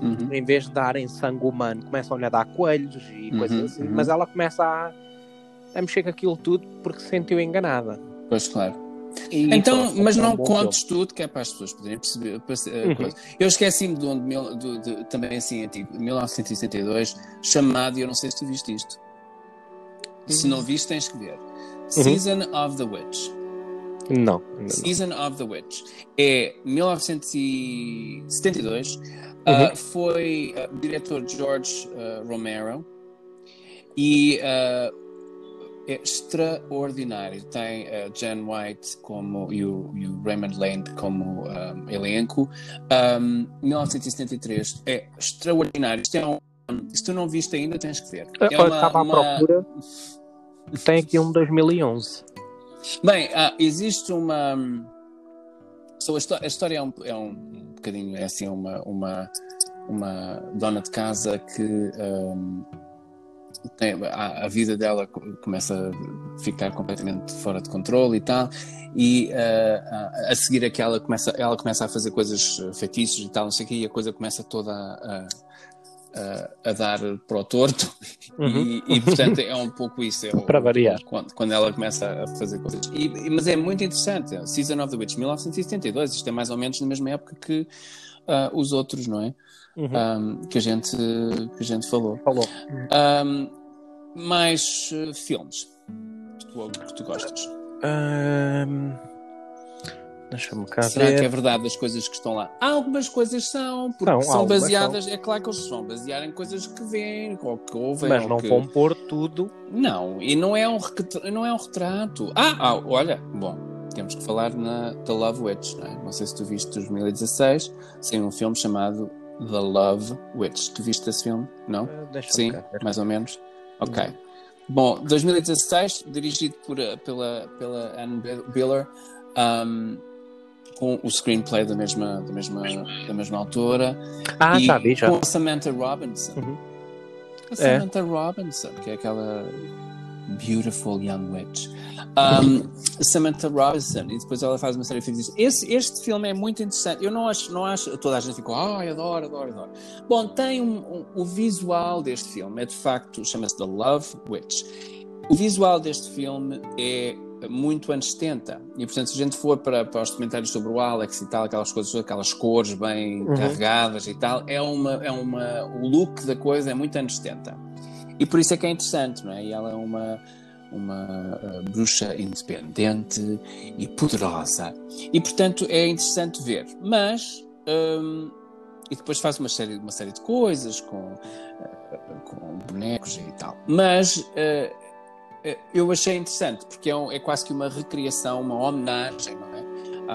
Speaker 2: Uhum. Em vez de darem sangue humano, começam-lhe a dar coelhos e coisas assim, mas ela começa a, a mexer com aquilo tudo porque se sentiu enganada.
Speaker 1: Pois claro. E então, mas não contes filme. tudo, que é para as pessoas poderem perceber. Uhum. Eu esqueci-me de onde, de, de, também assim antigo, 1962, chamado, e eu não sei se tu viste isto. Uhum. Se não viste, tens que ver. Uhum. Season of the Witch.
Speaker 2: Não,
Speaker 1: não. Season of the Witch. É 1972. Uh, uhum. foi uh, diretor George uh, Romero. E uh, é extraordinário. Tem a uh, Jen White como, e, o, e o Raymond Lane como um, elenco. Um, 1973 é extraordinário. Isto é um, se tu não viste ainda, tens que ver. É
Speaker 2: uma, estava à uma... procura. Tem aqui um 2011.
Speaker 1: Bem, ah, existe uma. So, a, histó- a história é um, é um bocadinho. É assim, uma, uma, uma dona de casa que. ahm, tem, a, a vida dela co- começa a ficar completamente fora de controle e tal, e ah, a, seguir é que ela começa, ela começa a fazer coisas eh, feitiços e tal, não sei o quê, e a coisa começa toda a, a, a dar para o torto, e, e, portanto é um pouco isso. É o-
Speaker 2: Para variar.
Speaker 1: Quando, quando ela começa a fazer coisas. E, e- mas é muito interessante. Season of the Witch, 1972. Isto é mais ou menos na mesma época que ah, os outros, não é?
Speaker 2: Uhum.
Speaker 1: Ahm, que, a gente, que a gente falou.
Speaker 2: Falou.
Speaker 1: Ahm, mais eh, filmes que tu, que tu gostas.
Speaker 2: Ahm, Deixa-me cá
Speaker 1: Será que é
Speaker 2: ver.
Speaker 1: verdade as coisas que estão lá? Algumas coisas são, porque
Speaker 2: São,
Speaker 1: são, baseadas. É claro que eles se vão basear em coisas que vêem, ou que ouvem.
Speaker 2: Mas não
Speaker 1: que...
Speaker 2: vão pôr tudo.
Speaker 1: Não, e não é um, não é um retrato. Ah, ah, olha, bom, temos que falar na The Love Witch, não é? Não sei se tu viste 2016, saiu um filme chamado The Love Witch. Tu viste esse filme? Não?
Speaker 2: Deixa-me
Speaker 1: Sim,
Speaker 2: ver.
Speaker 1: mais ou menos. Ok. Bom, 2016, dirigido por, eh, pela, pela Anne Bill- Biller, um, com o screenplay da mesma, da mesma, da mesma autora.
Speaker 2: Ah,
Speaker 1: e
Speaker 2: já vi, já.
Speaker 1: Com a Samantha Robinson.
Speaker 2: Uhum.
Speaker 1: A
Speaker 2: É.
Speaker 1: Samantha Robinson, que é aquela beautiful young witch. Um, Samantha Robinson, e depois ela faz uma série de filmes. Esse, este filme é muito interessante. Eu não acho, não acho toda a gente ficou, ai, adoro, adoro, adoro. Bom, tem um, um- o visual deste filme, é de facto, chama-se The Love Witch. O visual deste filme é muito anos 70. E, portanto, se a gente for para, para os documentários sobre o Alex e tal, aquelas coisas, aquelas cores bem
Speaker 2: Uhum.
Speaker 1: carregadas e tal, é uma, é uma, o look da coisa é muito anos 70. E por isso é que é interessante, não é? E ela é uma, uma uh, bruxa independente e poderosa. E, portanto, é interessante ver. Mas... hum, e depois faz uma série, uma série de coisas com, uh, com bonecos e tal. Mas uh, eu achei interessante, porque é, um- é quase que uma recriação, uma homenagem, não é?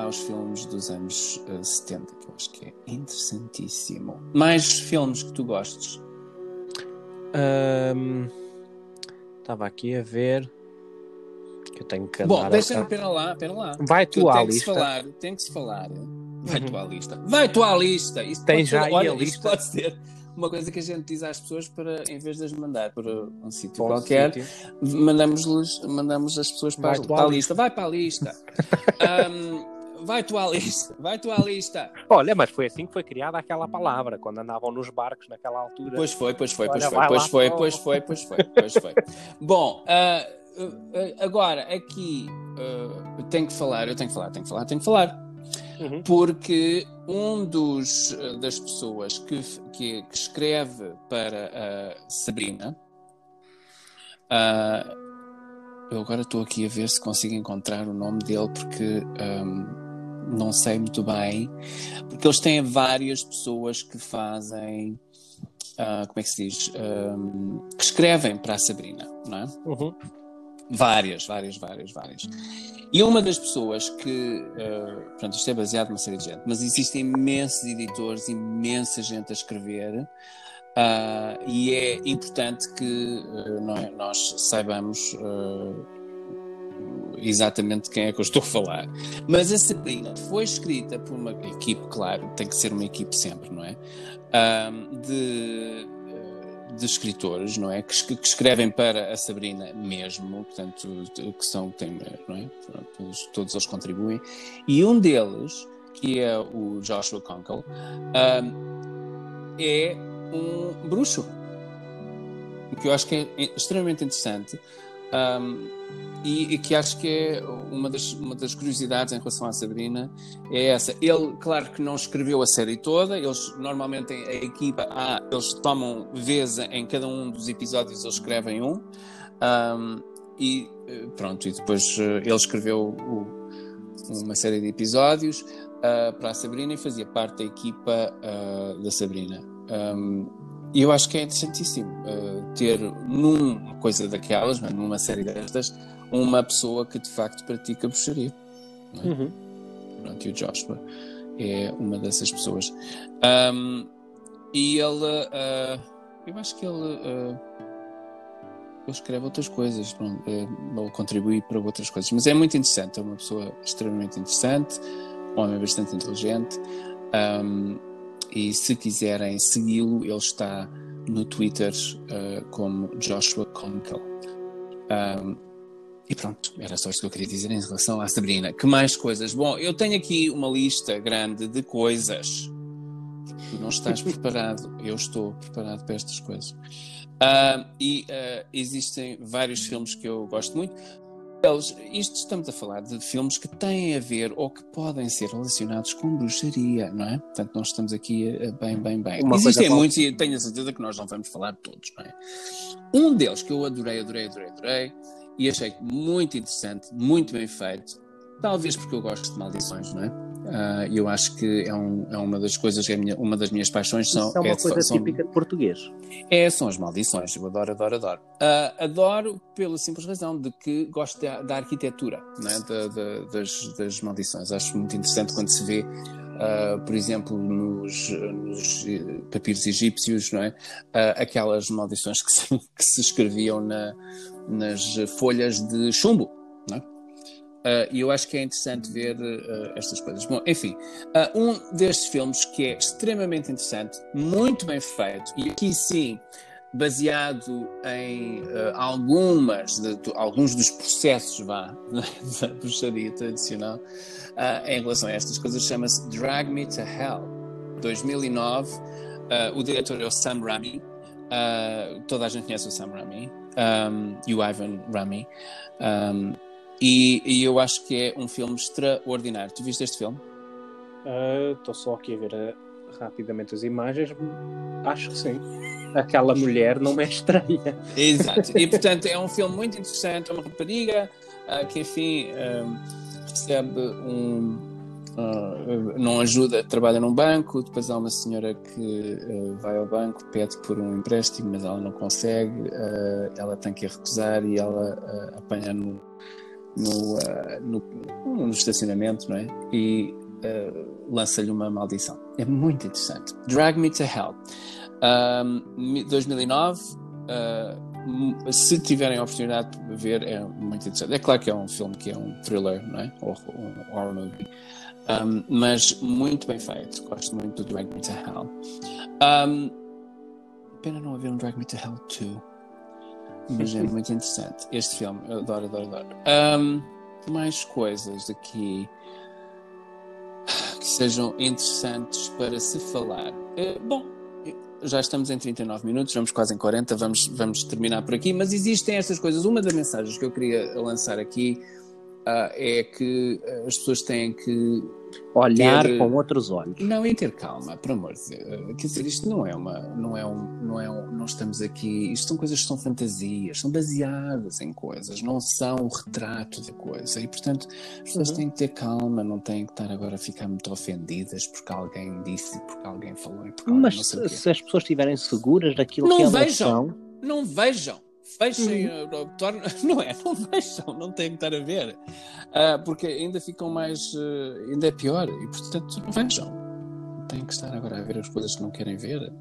Speaker 1: Aos filmes dos anos uh, 70, que eu acho que é interessantíssimo. Mais filmes que tu gostes?
Speaker 2: Estava aqui a ver. Que eu tenho que
Speaker 1: Bom,
Speaker 2: andar a-
Speaker 1: deixa-me, pera lá, pera lá.
Speaker 2: Vai tu à
Speaker 1: tem que se
Speaker 2: lista.
Speaker 1: falar, tem que se falar. Vai
Speaker 2: Uhum.
Speaker 1: tu à lista. Vai tu à lista. Isto
Speaker 2: Tem já
Speaker 1: ser, olha,
Speaker 2: a lista?
Speaker 1: pode ser uma coisa que a gente diz às pessoas para, em vez de as mandar para um sítio qualquer, mandamos-lhes, mandamos as pessoas para, para a
Speaker 2: lista.
Speaker 1: Vai para a lista. Ahm, vai tu à lista. Vai tu à lista.
Speaker 2: Olha, mas foi assim que foi criada aquela palavra, quando andavam nos barcos naquela altura.
Speaker 1: Pois foi, pois foi, pois
Speaker 2: Olha,
Speaker 1: foi, pois foi,
Speaker 2: para o-
Speaker 1: pois foi, pois foi, pois foi. Bom, ah, ah, agora aqui ah, tenho que falar, eu tenho que falar, tenho que falar, tenho que falar.
Speaker 2: Uhum.
Speaker 1: Porque um dos ah, das pessoas que, que, que escreve para Sabrina, ah, eu agora estou aqui a ver se consigo encontrar o nome dele porque ahm, não sei muito bem, porque eles têm várias pessoas que fazem, ah, como é que se diz, que escrevem para a Sabrina, não é?
Speaker 2: Uhum.
Speaker 1: Várias, várias, várias, várias. E uma das pessoas que, eh, portanto, isto é baseado numa série de gente, mas existem imensos editores, imensa gente a escrever, ah, e é importante que é, nós saibamos eh, exatamente quem é que eu estou a falar. Mas a Sabrina foi escrita por uma equipe, claro, tem que ser uma equipe sempre, não é? Ah, de, de escritores, não é? Que, que escrevem para a Sabrina mesmo, portanto, que são, tem, não é? Todos, todos eles contribuem. E um deles, que é o Joshua Conkle, ah, é um bruxo. O que eu acho que é extremamente interessante. Um, e, e que acho que é uma das, uma das curiosidades em relação à Sabrina é essa. Ele, claro que não escreveu a série toda, eles normalmente a equipa, ah, eles tomam vez em cada um dos episódios, eles escrevem um, Um, e eh, pronto, e depois eh, ele escreveu o- uma série de episódios ah, para a Sabrina e fazia parte da equipa ah, da Sabrina. Um, e eu acho que é interessantíssimo ah, ter numa coisa daquelas, é? numa série destas, uma pessoa que de facto pratica bruxaria. é?
Speaker 2: Uhum.
Speaker 1: Pronto, e o Joshua é uma dessas pessoas. Um, e ele, ah, eu acho que ele, ah, escreve outras coisas, ou contribui para outras coisas. Mas é muito interessante, é uma pessoa extremamente interessante, um homem bastante inteligente. Um, e se quiserem segui-lo, ele está no Twitter uh, como Joshua Conkel. Um, e pronto, era só isto que eu queria dizer em relação à Sabrina. Que mais coisas? Bom, eu tenho aqui uma lista grande de coisas. Tu não estás preparado, eu estou preparado para estas coisas. Uh, e uh, existem vários filmes que eu gosto muito. Eles, isto estamos a falar de filmes que têm a ver ou que podem ser relacionados com bruxaria, não é? Portanto, nós estamos aqui a, bem, bem, bem. Uma Existem muitos e tenho a certeza que nós não vamos falar de todos, não é? Um deles que eu adorei, adorei, adorei, adorei e achei muito interessante, muito bem feito, talvez porque eu gosto de maldições, não é? Uh, eu acho que é, um, é, uma das coisas, é minha, uma das minhas paixões são.
Speaker 2: Isso é uma é, coisa são, típica de português.
Speaker 1: É, são as maldições. Eu adoro, adoro, adoro. Uh, adoro pela simples razão de que gosto da, da arquitetura, né? Da, da, das, das maldições. Acho muito interessante quando se vê, uh, por exemplo, nos, nos, papiros egípcios, não é? aquelas maldições que se, que se escreviam na, nas folhas de chumbo. Uh, e eu acho que é interessante ver uh, estas coisas. Bom, enfim, uh, um destes filmes que é extremamente interessante, muito bem feito, e aqui sim, baseado em algumas, de, de, alguns dos processos vá, da bruxaria tradicional, em relação a estas coisas, chama-se Drag Me to Hell, 2009. o diretor é o Sam Raimi. toda a gente conhece o Sam Raimi um, e o Ivan Raimi. Um, e, e, eu acho que é um filme extraordinário. Tu viste este filme?
Speaker 2: Estou uh, só aqui a ver uh, rapidamente as imagens. Acho que sim. Aquela mulher não é estranha.
Speaker 1: Exato. E portanto é um filme muito interessante. É uma rapariga uh, que, enfim, recebe um. não ajuda, trabalha num banco. Depois há uma senhora que vai ao banco, pede por um empréstimo, mas ela não consegue. ela tem que recusar e ela apanha no no, uh, no, no, estacionamento, não é? E uh, lança-lhe uma maldição. É muito interessante. Drag Me to Hell. Um, 2009. Uh, se tiverem a oportunidade de ver, é muito interessante. É claro que é um filme que é um thriller, não é? Ou um horror movie. Um, mas muito bem feito. Gosto muito do Drag Me to Hell. Um, pena não haver um Drag Me to Hell 2 mas é muito interessante. Este filme, eu adoro, adoro, adoro. Um, mais coisas aqui que sejam interessantes para se falar. Uh, bom, já estamos em 39 minutos, vamos quase em 40, vamos, vamos terminar por aqui, mas existem estas coisas. Uma das mensagens que eu queria lançar aqui uh, é que as pessoas têm que
Speaker 2: olhar ter, com outros olhos.
Speaker 1: Não, e ter calma, por amor de Deus. Quer dizer, isto não é uma, não é um, não é um, não estamos aqui, isto são coisas que são fantasias, são baseadas em coisas, não são o retrato da coisa. E portanto, as pessoas uhum. têm que ter calma, não têm que estar agora a ficar muito ofendidas porque alguém disse, porque alguém falou. Porque
Speaker 2: Mas se, se as pessoas estiverem seguras daquilo não que elas vejam, são,
Speaker 1: não vejam fechem, uhum. não é? Não vejam, não têm que estar a ver, uh, porque ainda ficam mais, uh, ainda é pior, e portanto não vejam, têm que estar agora a ver as coisas que não querem ver.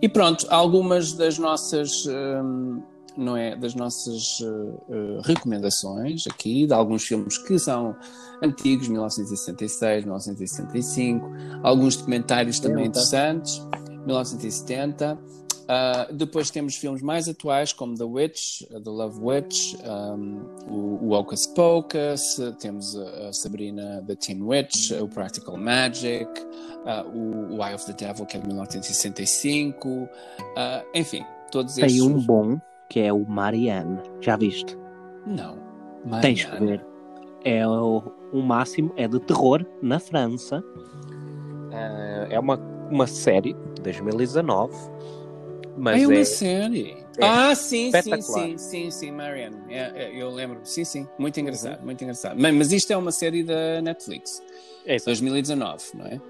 Speaker 1: E pronto, algumas das nossas, um, não é, das nossas uh, recomendações aqui, de alguns filmes que são antigos, 1966, 1965, alguns documentários também interessantes, 1970. Uh, depois temos filmes mais atuais como The Witch, The Love Witch, um, o, o Hocus Pocus, temos a, a, Sabrina The Teen Witch, o Practical Magic, uh, o, Eye of the Devil, que é de 1965, uh, enfim, todos
Speaker 2: estes. Tem um bom que é o Marianne, já viste?
Speaker 1: Não.
Speaker 2: Marianne. Tens que ver. É o, o máximo, é de terror na França. é uma, uma série de 2019 mas
Speaker 1: é uma é, série. É ah, sim, sim, sim, sim, sim, Marianne. É, é, eu lembro. Sim, sim. Muito engraçado, uhum. muito engraçado. Mas, mas, isto é uma série da Netflix. É 2019, não é?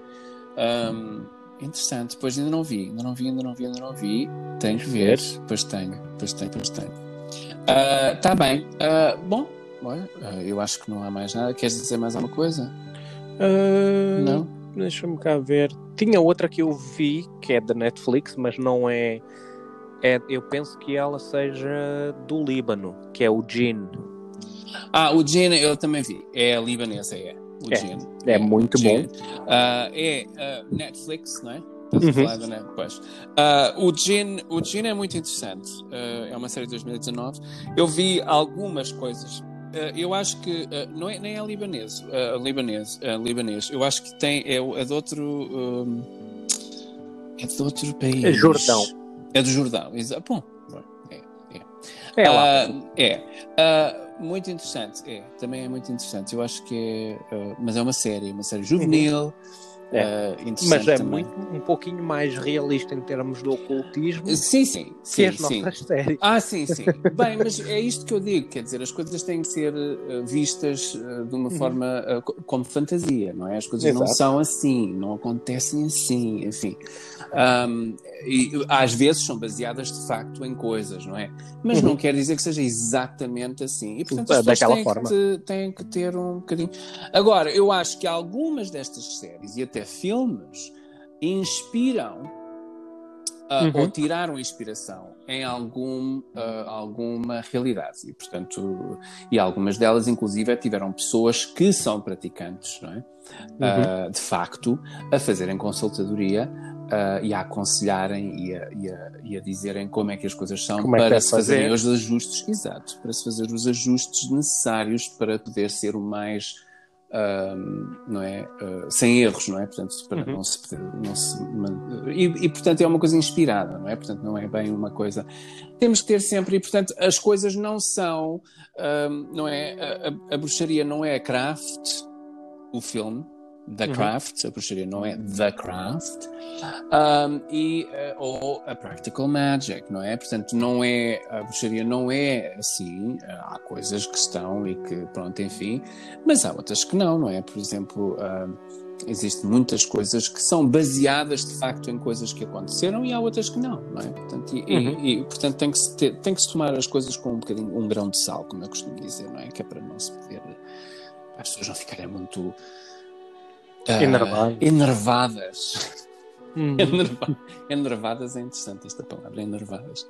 Speaker 1: Um, interessante. Depois ainda não vi, ainda não vi, ainda não vi, ainda não vi. Tenho que ver. Pois tenho, pois tenho, pois tenho. Uh, tá bem. Uh, bom, olha, uh, eu acho que não há mais nada. Queres dizer mais alguma coisa?
Speaker 2: não? Deixa-me cá ver. Tinha outra que eu vi, que é da Netflix, mas não é é, eu penso que ela seja do Líbano, que é o Jin.
Speaker 1: Ah, o Jin eu também vi. É libanesa, é. O
Speaker 2: É. É muito bom.
Speaker 1: Ah, é ah, Netflix, não é? A
Speaker 2: Uhum.
Speaker 1: Net- pois. Ah, o, Jin, o Jin é muito interessante. É uma série de 2019. Eu vi algumas coisas. Ah, eu acho que ah, não é, nem é libanês, ah, libanês, ah, libanês. Eu acho que tem é, é de outro hum, é de outro país.
Speaker 2: É Jordão.
Speaker 1: É do Jordão, exato. Bom, é,
Speaker 2: É lá.
Speaker 1: ah, é. Ah, muito interessante, é. Também é muito interessante. Eu acho que é. mas é uma série, uma série juvenil.
Speaker 2: É.
Speaker 1: ah,
Speaker 2: Mas é
Speaker 1: também.
Speaker 2: muito, um pouquinho mais realista em termos do ocultismo
Speaker 1: Sim, sim.
Speaker 2: que
Speaker 1: sim,
Speaker 2: as
Speaker 1: sim.
Speaker 2: nossas séries.
Speaker 1: Ah, sim, sim. Bem, mas é isto que eu digo, quer dizer, as coisas têm que ser eh, vistas eh, de uma
Speaker 2: Uhum.
Speaker 1: forma eh, co- como fantasia, não é? As coisas não
Speaker 2: Exato.
Speaker 1: são assim, não acontecem assim, enfim. Ahm, e às vezes são baseadas de facto em coisas, não é? Mas
Speaker 2: Uhum.
Speaker 1: não quer dizer que seja exatamente assim. E portanto as pessoas
Speaker 2: Daquela
Speaker 1: têm
Speaker 2: forma.
Speaker 1: que, têm que ter um bocadinho. Agora, eu acho que algumas destas séries e até filmes inspiram ah,
Speaker 2: Uhum.
Speaker 1: ou tiraram inspiração em algum, ah, alguma realidade. E, portanto, e algumas delas, inclusive, tiveram pessoas que são praticantes, não é?
Speaker 2: Uhum.
Speaker 1: Ah, de facto, a fazerem consultadoria ah, e a aconselharem e a, e, a, e a dizerem como é que as coisas são
Speaker 2: Como é
Speaker 1: para
Speaker 2: deve
Speaker 1: se fazerem
Speaker 2: fazer.
Speaker 1: os ajustes, exato, para se fazer os ajustes necessários para poder ser o mais ahm, não é ah, sem erros, não é? Portanto, para
Speaker 2: Uhum.
Speaker 1: não se, não se e, e, portanto é uma coisa inspirada, não é? Portanto, não é bem uma coisa. Temos que ter sempre e portanto as coisas não são, ahm, não é? A, a- a bruxaria não é craft, o filme. The
Speaker 2: Uhum.
Speaker 1: Craft, a bruxaria não é The Craft, Um, e, eh, ou a Practical Magic, não é? Portanto, não é, a bruxaria não é assim, eh, há coisas que estão e que, pronto, enfim, mas há outras que não, não é? Por exemplo, um, existem muitas coisas que são baseadas de facto em coisas que aconteceram e há outras que não, não é? Portanto, e, e-
Speaker 2: Uhum.
Speaker 1: e, portanto tem que, se ter- tem que se tomar as coisas com um bocadinho, um grão de sal, como eu costumo dizer, não é? Que é para não se poder, para as pessoas não ficarem muito ah,
Speaker 2: Enervadas.
Speaker 1: enervadas. Enerva- Enervadas é interessante esta palavra, enervadas.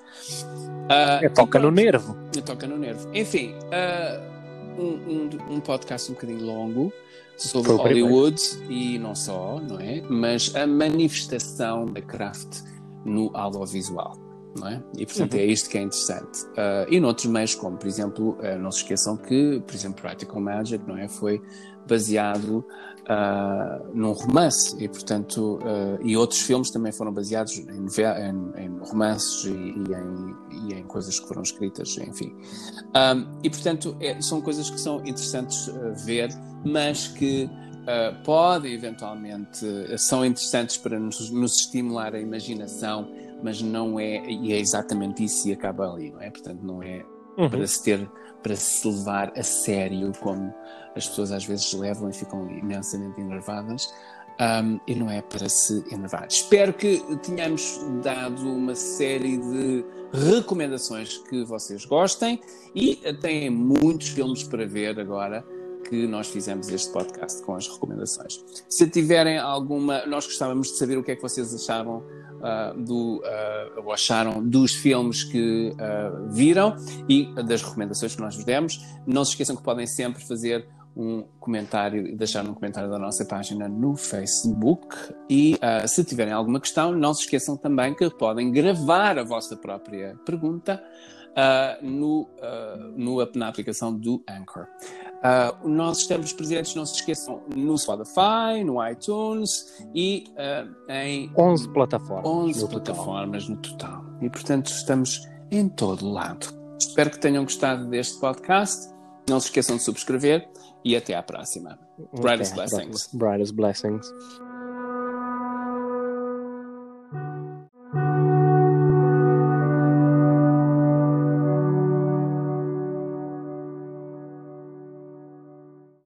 Speaker 1: Ah,
Speaker 2: É, toca
Speaker 1: e
Speaker 2: no nervo.
Speaker 1: Toca no nervo. Enfim, ah, um, um, um podcast um bocadinho longo sobre. Hollywood e não só, não é? Mas a manifestação da craft no audiovisual. Não é? E portanto
Speaker 2: Uhum.
Speaker 1: é isto que é interessante. Ah, e noutros meios, como por exemplo, não se esqueçam que, por exemplo, Practical Magic não é? foi baseado ah, num romance e portanto ah, e outros filmes também foram baseados em, em- em romances e, e em, e em coisas que foram escritas, enfim. Um, e portanto é- são coisas que são interessantes uh, ver, mas que uh, podem eventualmente uh, são interessantes para nos, nos estimular a imaginação, mas não é e é exatamente isso e acaba ali, não é? Portanto não é
Speaker 2: Uhum.
Speaker 1: para se ter para se levar a sério como as pessoas às vezes levam e ficam imensamente enervadas um, e não é para se enervar. Espero que tenhamos dado uma série de recomendações que vocês gostem e têm muitos filmes para ver agora que nós fizemos este podcast com as recomendações. Se tiverem alguma, nós gostávamos de saber o que é que vocês acharam ah, do, ou acharam dos filmes que ah, viram e das recomendações que nós vos demos. Não se esqueçam que podem sempre fazer um comentário e deixar um comentário da nossa página no Facebook. E ah, se tiverem alguma questão, não se esqueçam também que podem gravar a vossa própria pergunta ah, no, ah, no, na aplicação do Anchor. Ah, nós estamos presentes, não se esqueçam, no Spotify, no iTunes e em
Speaker 2: 11 plataformas.
Speaker 1: 11
Speaker 2: no total.
Speaker 1: plataformas no total. E, portanto, estamos em todo lado. Espero que tenham gostado deste podcast. Não se esqueçam de subscrever e até à próxima. Brightest blessings.
Speaker 2: Brightest blessings.